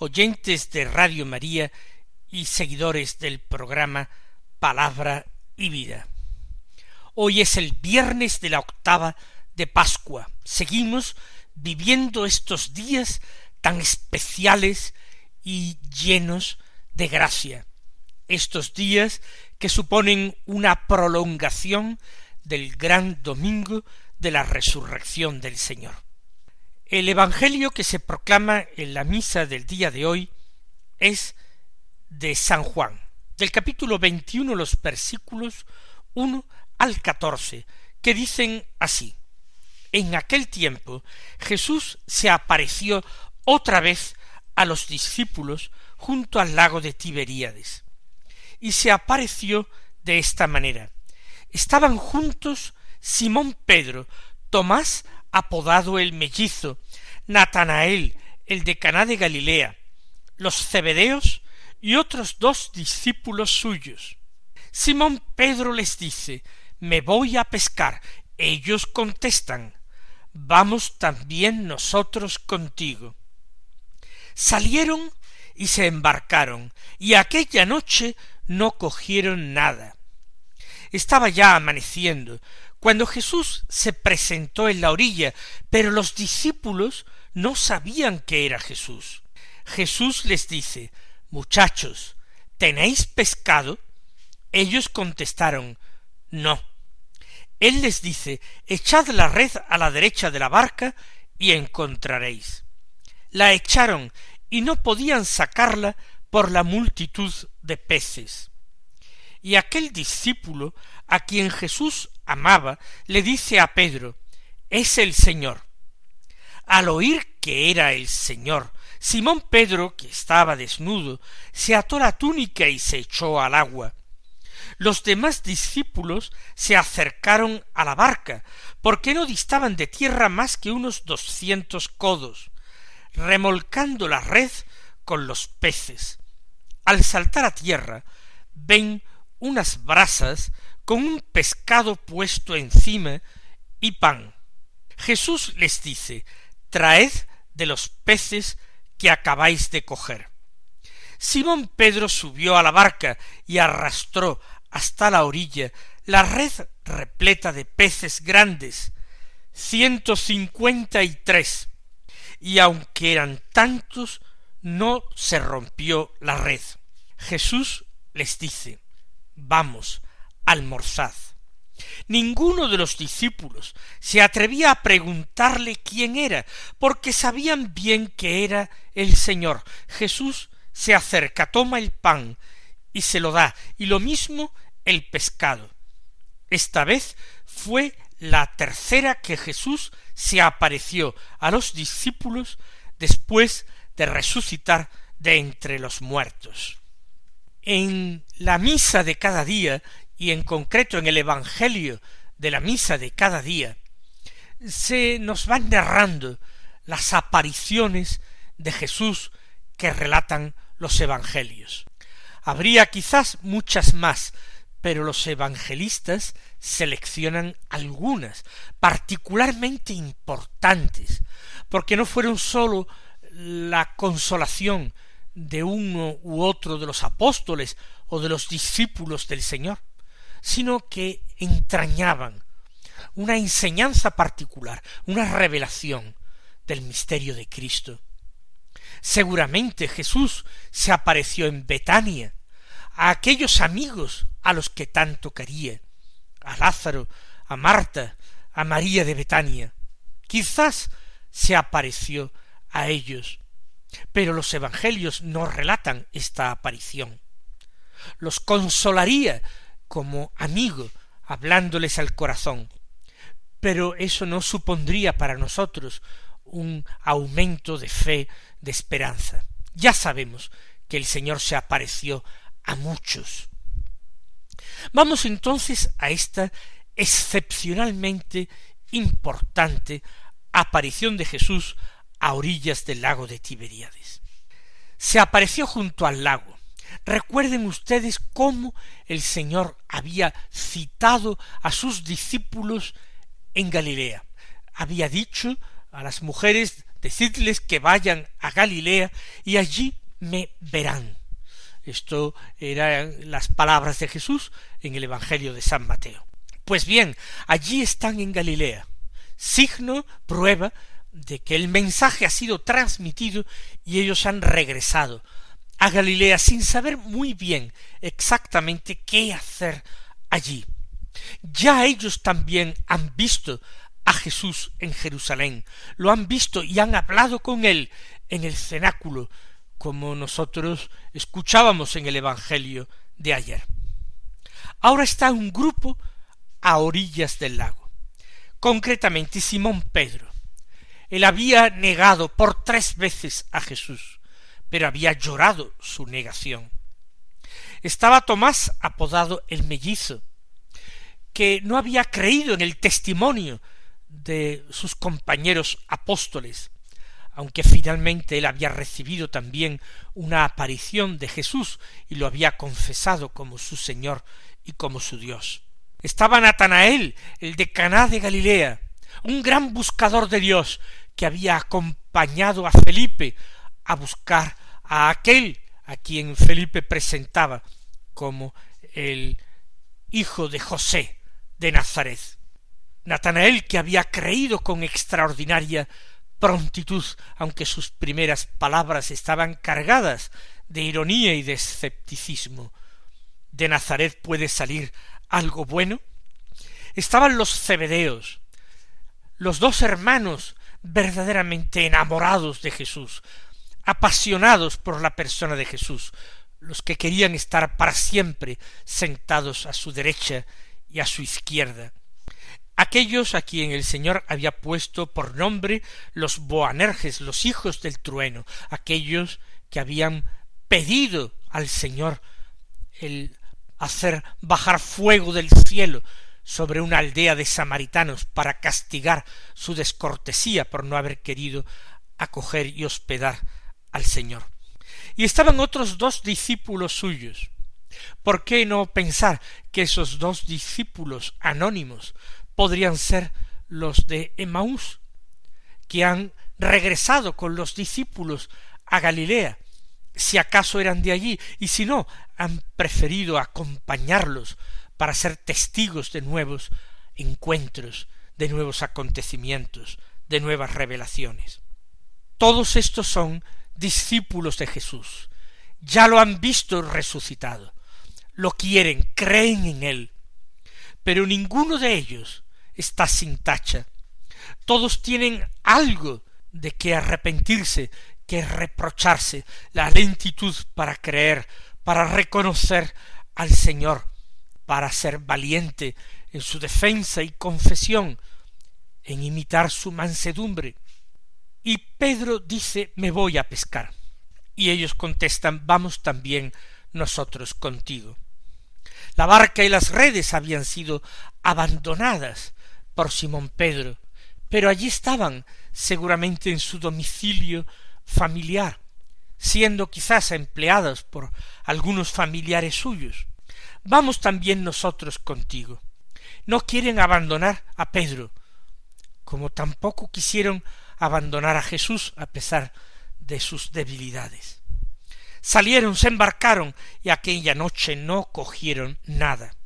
oyentes de Radio María y seguidores del programa Palabra y Vida. Hoy es el viernes de la octava de Pascua. Seguimos viviendo estos días tan especiales y llenos de gracia estos días que suponen una prolongación del gran domingo de la resurrección del Señor. El Evangelio que se proclama en la misa del día de hoy es de San Juan, del capítulo veintiuno los versículos uno al catorce, que dicen así En aquel tiempo Jesús se apareció otra vez a los discípulos junto al lago de Tiberíades y se apareció de esta manera. Estaban juntos Simón Pedro, Tomás apodado el mellizo, Natanael, el de Caná de Galilea, los cebedeos y otros dos discípulos suyos. Simón Pedro les dice Me voy a pescar. Ellos contestan Vamos también nosotros contigo. Salieron y se embarcaron, y aquella noche no cogieron nada. Estaba ya amaneciendo, cuando Jesús se presentó en la orilla, pero los discípulos no sabían que era Jesús. Jesús les dice Muchachos, ¿tenéis pescado? Ellos contestaron No. Él les dice Echad la red a la derecha de la barca y encontraréis. La echaron y no podían sacarla por la multitud de peces. Y aquel discípulo a quien Jesús amaba le dice a Pedro es el Señor. Al oír que era el Señor, Simón Pedro, que estaba desnudo, se ató la túnica y se echó al agua. Los demás discípulos se acercaron a la barca, porque no distaban de tierra más que unos doscientos codos, remolcando la red con los peces. Al saltar a tierra, ven unas brasas con un pescado puesto encima y pan. Jesús les dice Traed de los peces que acabáis de coger. Simón Pedro subió a la barca y arrastró hasta la orilla la red repleta de peces grandes, ciento cincuenta y tres, y aunque eran tantos, no se rompió la red. Jesús les dice Vamos, almorzad. Ninguno de los discípulos se atrevía a preguntarle quién era, porque sabían bien que era el Señor. Jesús se acerca, toma el pan y se lo da, y lo mismo el pescado. Esta vez fue la tercera que Jesús se apareció a los discípulos después de resucitar de entre los muertos. En la misa de cada día, y en concreto en el Evangelio de la misa de cada día, se nos van narrando las apariciones de Jesús que relatan los Evangelios. Habría quizás muchas más, pero los evangelistas seleccionan algunas particularmente importantes, porque no fueron sólo la consolación de uno u otro de los apóstoles o de los discípulos del Señor, sino que entrañaban una enseñanza particular, una revelación del misterio de Cristo. Seguramente Jesús se apareció en Betania, a aquellos amigos a los que tanto quería, a Lázaro, a Marta, a María de Betania. Quizás se apareció a ellos. Pero los evangelios no relatan esta aparición. Los consolaría como amigo, hablándoles al corazón. Pero eso no supondría para nosotros un aumento de fe, de esperanza. Ya sabemos que el Señor se apareció a muchos. Vamos entonces a esta excepcionalmente importante aparición de Jesús a orillas del lago de Tiberíades. Se apareció junto al lago. Recuerden ustedes cómo el Señor había citado a sus discípulos en Galilea. Había dicho a las mujeres, decidles que vayan a Galilea y allí me verán. Esto eran las palabras de Jesús en el Evangelio de San Mateo. Pues bien, allí están en Galilea, signo, prueba de que el mensaje ha sido transmitido y ellos han regresado a Galilea sin saber muy bien exactamente qué hacer allí. Ya ellos también han visto a Jesús en Jerusalén, lo han visto y han hablado con él en el cenáculo, como nosotros escuchábamos en el Evangelio de ayer. Ahora está un grupo a orillas del lago, concretamente Simón Pedro. Él había negado por tres veces a Jesús, pero había llorado su negación. Estaba Tomás apodado el mellizo, que no había creído en el testimonio de sus compañeros apóstoles, aunque finalmente él había recibido también una aparición de Jesús y lo había confesado como su Señor y como su Dios. Estaba Natanael, el de Caná de Galilea, un gran buscador de Dios que había acompañado a Felipe a buscar a aquel a quien Felipe presentaba como el hijo de José de Nazaret. Natanael que había creído con extraordinaria prontitud, aunque sus primeras palabras estaban cargadas de ironía y de escepticismo. ¿De Nazaret puede salir algo bueno? Estaban los cebedeos, los dos hermanos verdaderamente enamorados de Jesús, apasionados por la persona de Jesús, los que querían estar para siempre sentados a su derecha y a su izquierda, aquellos a quien el Señor había puesto por nombre los Boanerges, los hijos del trueno, aquellos que habían pedido al Señor el hacer bajar fuego del cielo sobre una aldea de samaritanos para castigar su descortesía por no haber querido acoger y hospedar al Señor. Y estaban otros dos discípulos suyos. ¿Por qué no pensar que esos dos discípulos anónimos podrían ser los de Emaús, que han regresado con los discípulos a Galilea, si acaso eran de allí, y si no, han preferido acompañarlos para ser testigos de nuevos encuentros, de nuevos acontecimientos, de nuevas revelaciones. Todos estos son discípulos de Jesús, ya lo han visto resucitado, lo quieren, creen en él, pero ninguno de ellos está sin tacha. Todos tienen algo de que arrepentirse, que reprocharse, la lentitud para creer, para reconocer al Señor, para ser valiente en su defensa y confesión, en imitar su mansedumbre. Y Pedro dice me voy a pescar. Y ellos contestan vamos también nosotros contigo. La barca y las redes habían sido abandonadas por Simón Pedro, pero allí estaban seguramente en su domicilio familiar, siendo quizás empleados por algunos familiares suyos. Vamos también nosotros contigo. No quieren abandonar a Pedro, como tampoco quisieron abandonar a Jesús a pesar de sus debilidades. Salieron, se embarcaron y aquella noche no cogieron nada.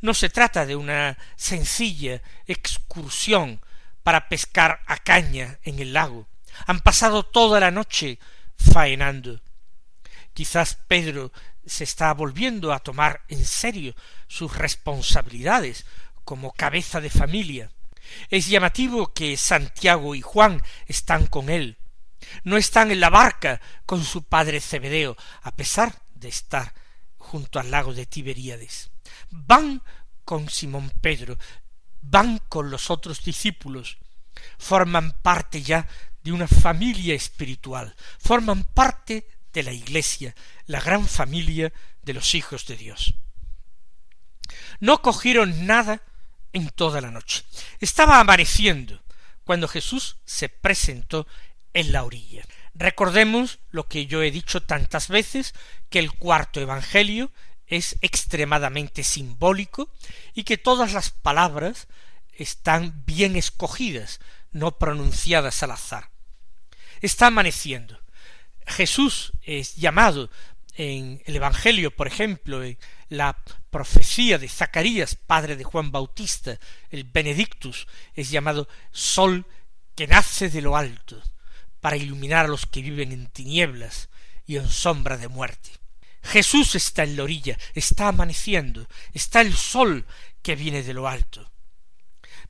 No se trata de una sencilla excursión para pescar a caña en el lago. Han pasado toda la noche faenando. Quizás Pedro se está volviendo a tomar en serio sus responsabilidades como cabeza de familia. Es llamativo que Santiago y Juan están con él. No están en la barca con su padre Zebedeo, a pesar de estar junto al lago de Tiberíades van con Simón Pedro, van con los otros discípulos, forman parte ya de una familia espiritual, forman parte de la Iglesia, la gran familia de los hijos de Dios. No cogieron nada en toda la noche. Estaba amaneciendo cuando Jesús se presentó en la orilla. Recordemos lo que yo he dicho tantas veces, que el cuarto Evangelio es extremadamente simbólico y que todas las palabras están bien escogidas, no pronunciadas al azar. Está amaneciendo. Jesús es llamado en el Evangelio, por ejemplo, la profecía de Zacarías, padre de Juan Bautista, el Benedictus, es llamado sol que nace de lo alto, para iluminar a los que viven en tinieblas y en sombra de muerte. Jesús está en la orilla, está amaneciendo, está el sol que viene de lo alto.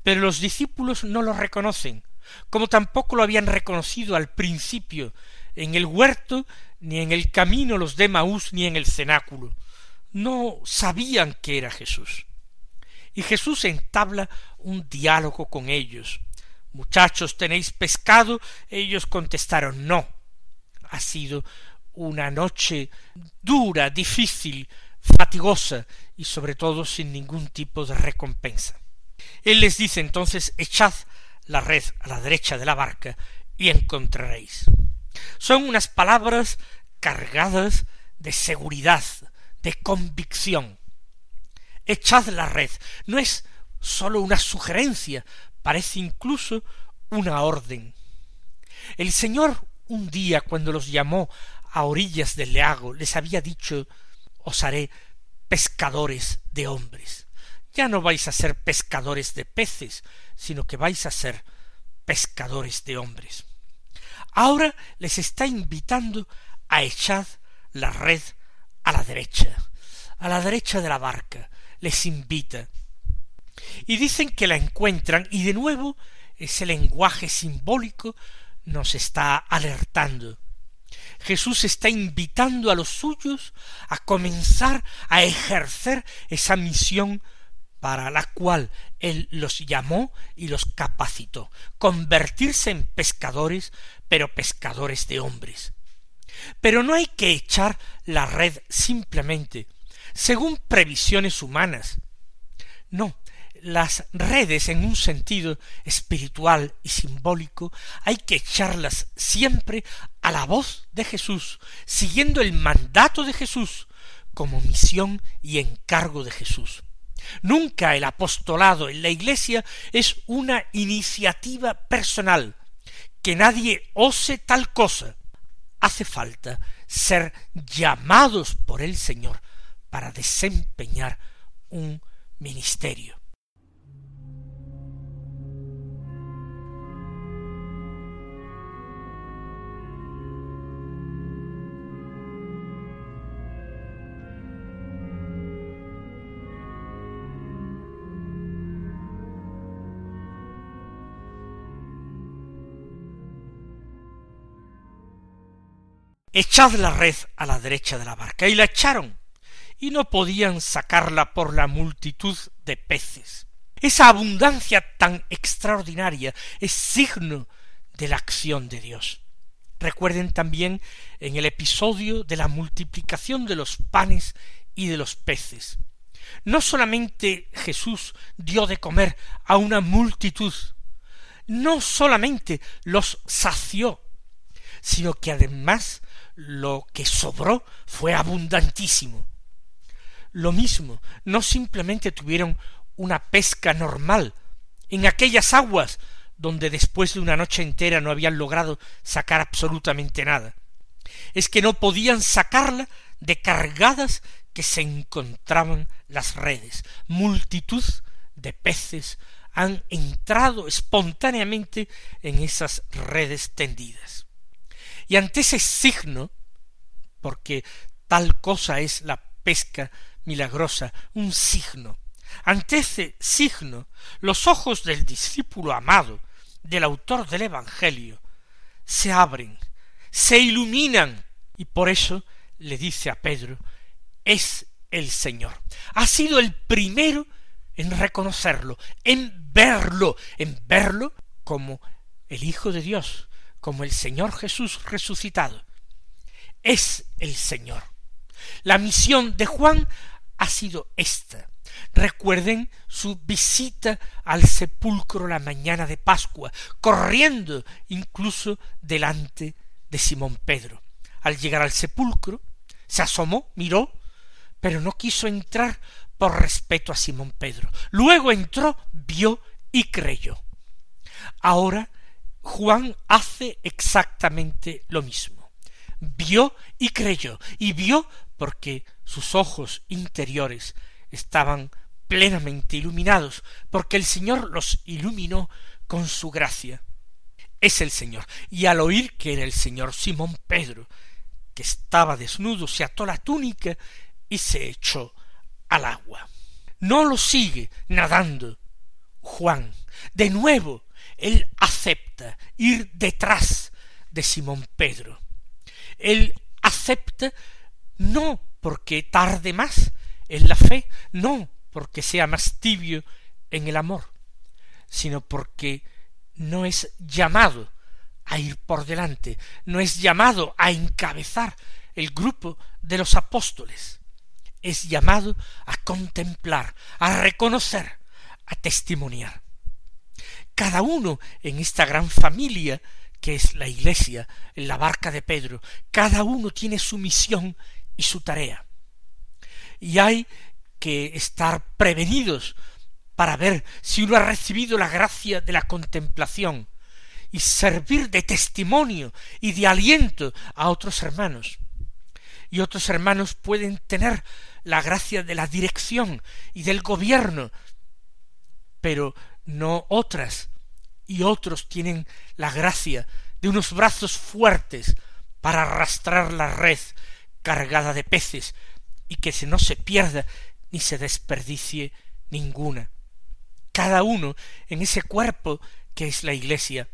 Pero los discípulos no lo reconocen, como tampoco lo habían reconocido al principio en el huerto, ni en el camino los de Maús, ni en el cenáculo. No sabían que era Jesús. Y Jesús entabla un diálogo con ellos. Muchachos, ¿tenéis pescado? Ellos contestaron no. Ha sido una noche dura, difícil, fatigosa y sobre todo sin ningún tipo de recompensa. Él les dice entonces echad la red a la derecha de la barca y encontraréis. Son unas palabras cargadas de seguridad, de convicción. Echad la red. No es sólo una sugerencia, parece incluso una orden. El Señor un día cuando los llamó a orillas del lago les había dicho os haré pescadores de hombres. Ya no vais a ser pescadores de peces, sino que vais a ser pescadores de hombres. Ahora les está invitando a echar la red a la derecha, a la derecha de la barca, les invita. Y dicen que la encuentran y de nuevo ese lenguaje simbólico nos está alertando. Jesús está invitando a los suyos a comenzar a ejercer esa misión para la cual Él los llamó y los capacitó, convertirse en pescadores, pero pescadores de hombres. Pero no hay que echar la red simplemente, según previsiones humanas. No, las redes en un sentido espiritual y simbólico hay que echarlas siempre a la voz de Jesús, siguiendo el mandato de Jesús como misión y encargo de Jesús. Nunca el apostolado en la Iglesia es una iniciativa personal, que nadie ose tal cosa. Hace falta ser llamados por el Señor para desempeñar un ministerio. Echad la red a la derecha de la barca. Y la echaron, y no podían sacarla por la multitud de peces. Esa abundancia tan extraordinaria es signo de la acción de Dios. Recuerden también en el episodio de la multiplicación de los panes y de los peces. No solamente Jesús dio de comer a una multitud, no solamente los sació, sino que además lo que sobró fue abundantísimo. Lo mismo, no simplemente tuvieron una pesca normal en aquellas aguas donde después de una noche entera no habían logrado sacar absolutamente nada. Es que no podían sacarla de cargadas que se encontraban las redes. Multitud de peces han entrado espontáneamente en esas redes tendidas. Y ante ese signo, porque tal cosa es la pesca milagrosa, un signo, ante ese signo, los ojos del discípulo amado, del autor del Evangelio, se abren, se iluminan, y por eso le dice a Pedro, es el Señor. Ha sido el primero en reconocerlo, en verlo, en verlo como el Hijo de Dios, como el Señor Jesús resucitado. Es el Señor. La misión de Juan ha sido esta. Recuerden su visita al sepulcro la mañana de Pascua, corriendo incluso delante de Simón Pedro. Al llegar al sepulcro, se asomó, miró, pero no quiso entrar por respeto a Simón Pedro. Luego entró, vio y creyó. Ahora Juan hace exactamente lo mismo. Vio y creyó, y vio porque sus ojos interiores estaban plenamente iluminados, porque el Señor los iluminó con su gracia. Es el Señor. Y al oír que era el Señor, Simón Pedro, que estaba desnudo, se ató la túnica y se echó al agua. No lo sigue nadando Juan. De nuevo, él acepta ir detrás de Simón Pedro. Él acepta no porque tarde más en la fe, no porque sea más tibio en el amor, sino porque no es llamado a ir por delante, no es llamado a encabezar el grupo de los apóstoles, es llamado a contemplar, a reconocer, a testimoniar. Cada uno en esta gran familia que es la iglesia, en la barca de Pedro, cada uno tiene su misión y su tarea. Y hay que estar prevenidos para ver si uno ha recibido la gracia de la contemplación y servir de testimonio y de aliento a otros hermanos. Y otros hermanos pueden tener la gracia de la dirección y del gobierno, pero no otras. Y otros tienen la gracia de unos brazos fuertes para arrastrar la red cargada de peces y que no se pierda ni se desperdicie ninguna. Cada uno en ese cuerpo que es la Iglesia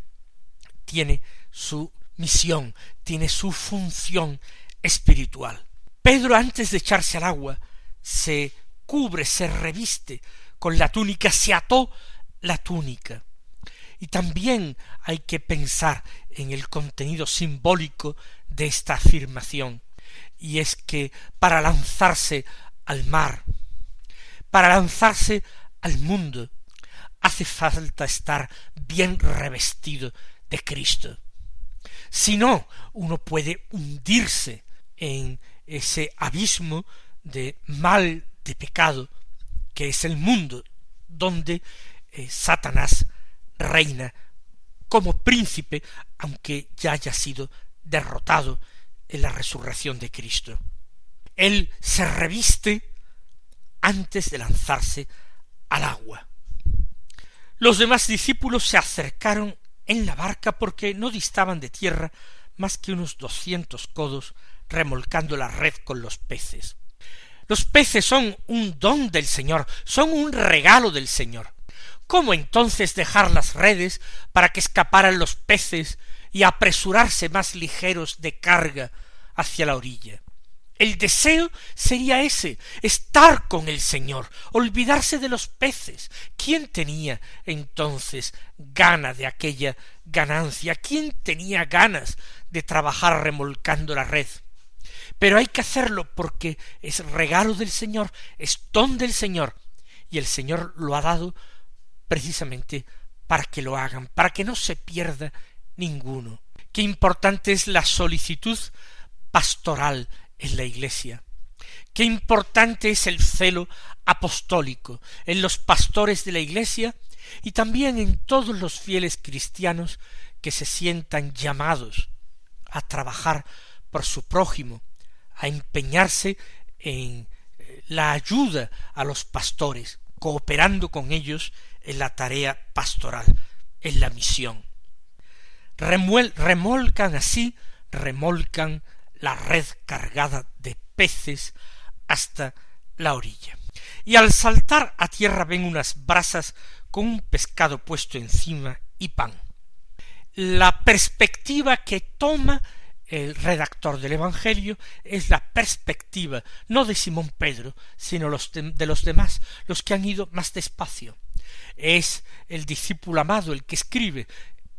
tiene su misión, tiene su función espiritual. Pedro antes de echarse al agua se cubre, se reviste con la túnica, se ató la túnica. Y también hay que pensar en el contenido simbólico de esta afirmación, y es que para lanzarse al mar, para lanzarse al mundo, hace falta estar bien revestido de Cristo. Si no, uno puede hundirse en ese abismo de mal, de pecado, que es el mundo donde eh, Satanás reina como príncipe, aunque ya haya sido derrotado en la resurrección de Cristo. Él se reviste antes de lanzarse al agua. Los demás discípulos se acercaron en la barca porque no distaban de tierra más que unos doscientos codos remolcando la red con los peces. Los peces son un don del Señor, son un regalo del Señor. ¿Cómo entonces dejar las redes para que escaparan los peces y apresurarse más ligeros de carga hacia la orilla? El deseo sería ese, estar con el Señor, olvidarse de los peces. ¿Quién tenía entonces gana de aquella ganancia? ¿Quién tenía ganas de trabajar remolcando la red? Pero hay que hacerlo porque es regalo del Señor, es don del Señor, y el Señor lo ha dado precisamente para que lo hagan, para que no se pierda ninguno. Qué importante es la solicitud pastoral en la Iglesia. Qué importante es el celo apostólico en los pastores de la Iglesia y también en todos los fieles cristianos que se sientan llamados a trabajar por su prójimo, a empeñarse en eh, la ayuda a los pastores, cooperando con ellos en la tarea pastoral, en la misión. remolcan así, remolcan la red cargada de peces hasta la orilla. Y al saltar a tierra ven unas brasas con un pescado puesto encima y pan. La perspectiva que toma el redactor del Evangelio es la perspectiva no de Simón Pedro, sino de, los demás, los que han ido más despacio. Es el discípulo amado el que escribe,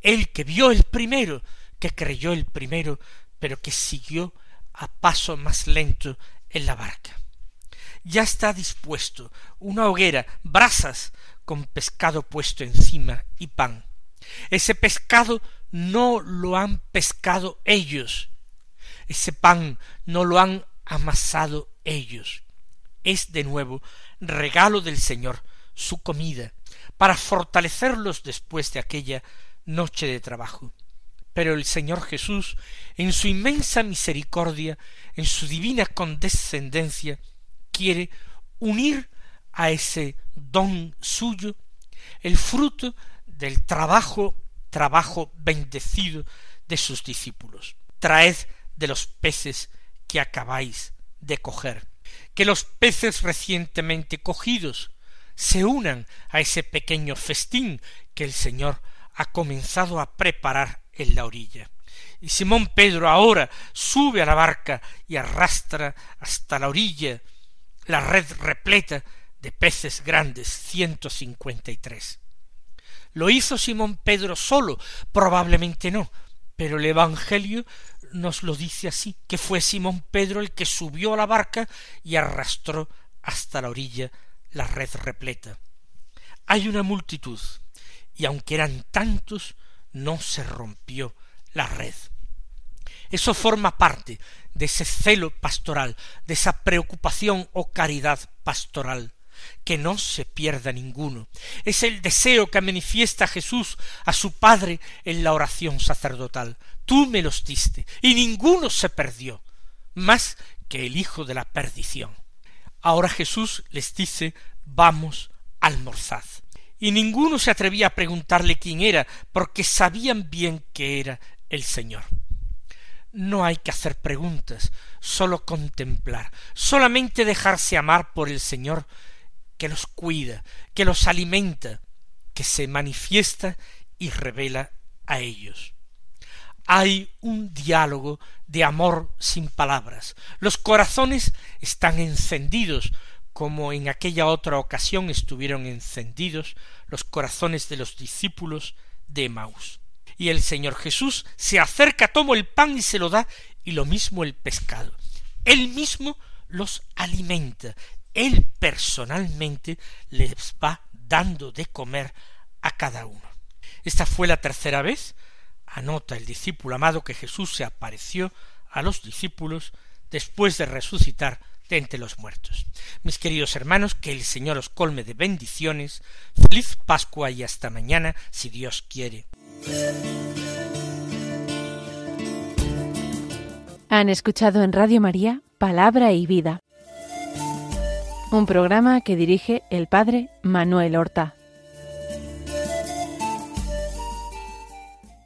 el que vio el primero que creyó el primero, pero que siguió a paso más lento en la barca. Ya está dispuesto una hoguera, brasas, con pescado puesto encima y pan. Ese pescado no lo han pescado ellos. Ese pan no lo han amasado ellos. Es de nuevo regalo del Señor, su comida, para fortalecerlos después de aquella noche de trabajo. Pero el Señor Jesús, en su inmensa misericordia, en su divina condescendencia, quiere unir a ese don suyo el fruto del trabajo, trabajo bendecido de sus discípulos. Traed de los peces que acabáis de coger. Que los peces recientemente cogidos se unan a ese pequeño festín que el Señor ha comenzado a preparar en la orilla. Y Simón Pedro ahora sube a la barca y arrastra hasta la orilla la red repleta de peces grandes, ciento cincuenta y tres. ¿Lo hizo Simón Pedro solo? Probablemente no, pero el Evangelio nos lo dice así, que fue Simón Pedro el que subió a la barca y arrastró hasta la orilla la red repleta. Hay una multitud, y aunque eran tantos, no se rompió la red. Eso forma parte de ese celo pastoral, de esa preocupación o caridad pastoral, que no se pierda ninguno. Es el deseo que manifiesta Jesús a su Padre en la oración sacerdotal. Tú me los diste, y ninguno se perdió, más que el hijo de la perdición. Ahora Jesús les dice vamos, almorzad. Y ninguno se atrevía a preguntarle quién era, porque sabían bien que era el Señor. No hay que hacer preguntas, sólo contemplar, solamente dejarse amar por el Señor que los cuida, que los alimenta, que se manifiesta y revela a ellos. Hay un diálogo de amor sin palabras. Los corazones están encendidos, como en aquella otra ocasión estuvieron encendidos los corazones de los discípulos de Emaús. Y el Señor Jesús se acerca, toma el pan y se lo da, y lo mismo el pescado. Él mismo los alimenta, él personalmente les va dando de comer a cada uno. Esta fue la tercera vez, anota el discípulo amado, que Jesús se apareció a los discípulos después de resucitar de entre los muertos. Mis queridos hermanos, que el Señor os colme de bendiciones, feliz Pascua y hasta mañana, si Dios quiere. Han escuchado en Radio María Palabra y Vida un programa que dirige el padre Manuel Horta.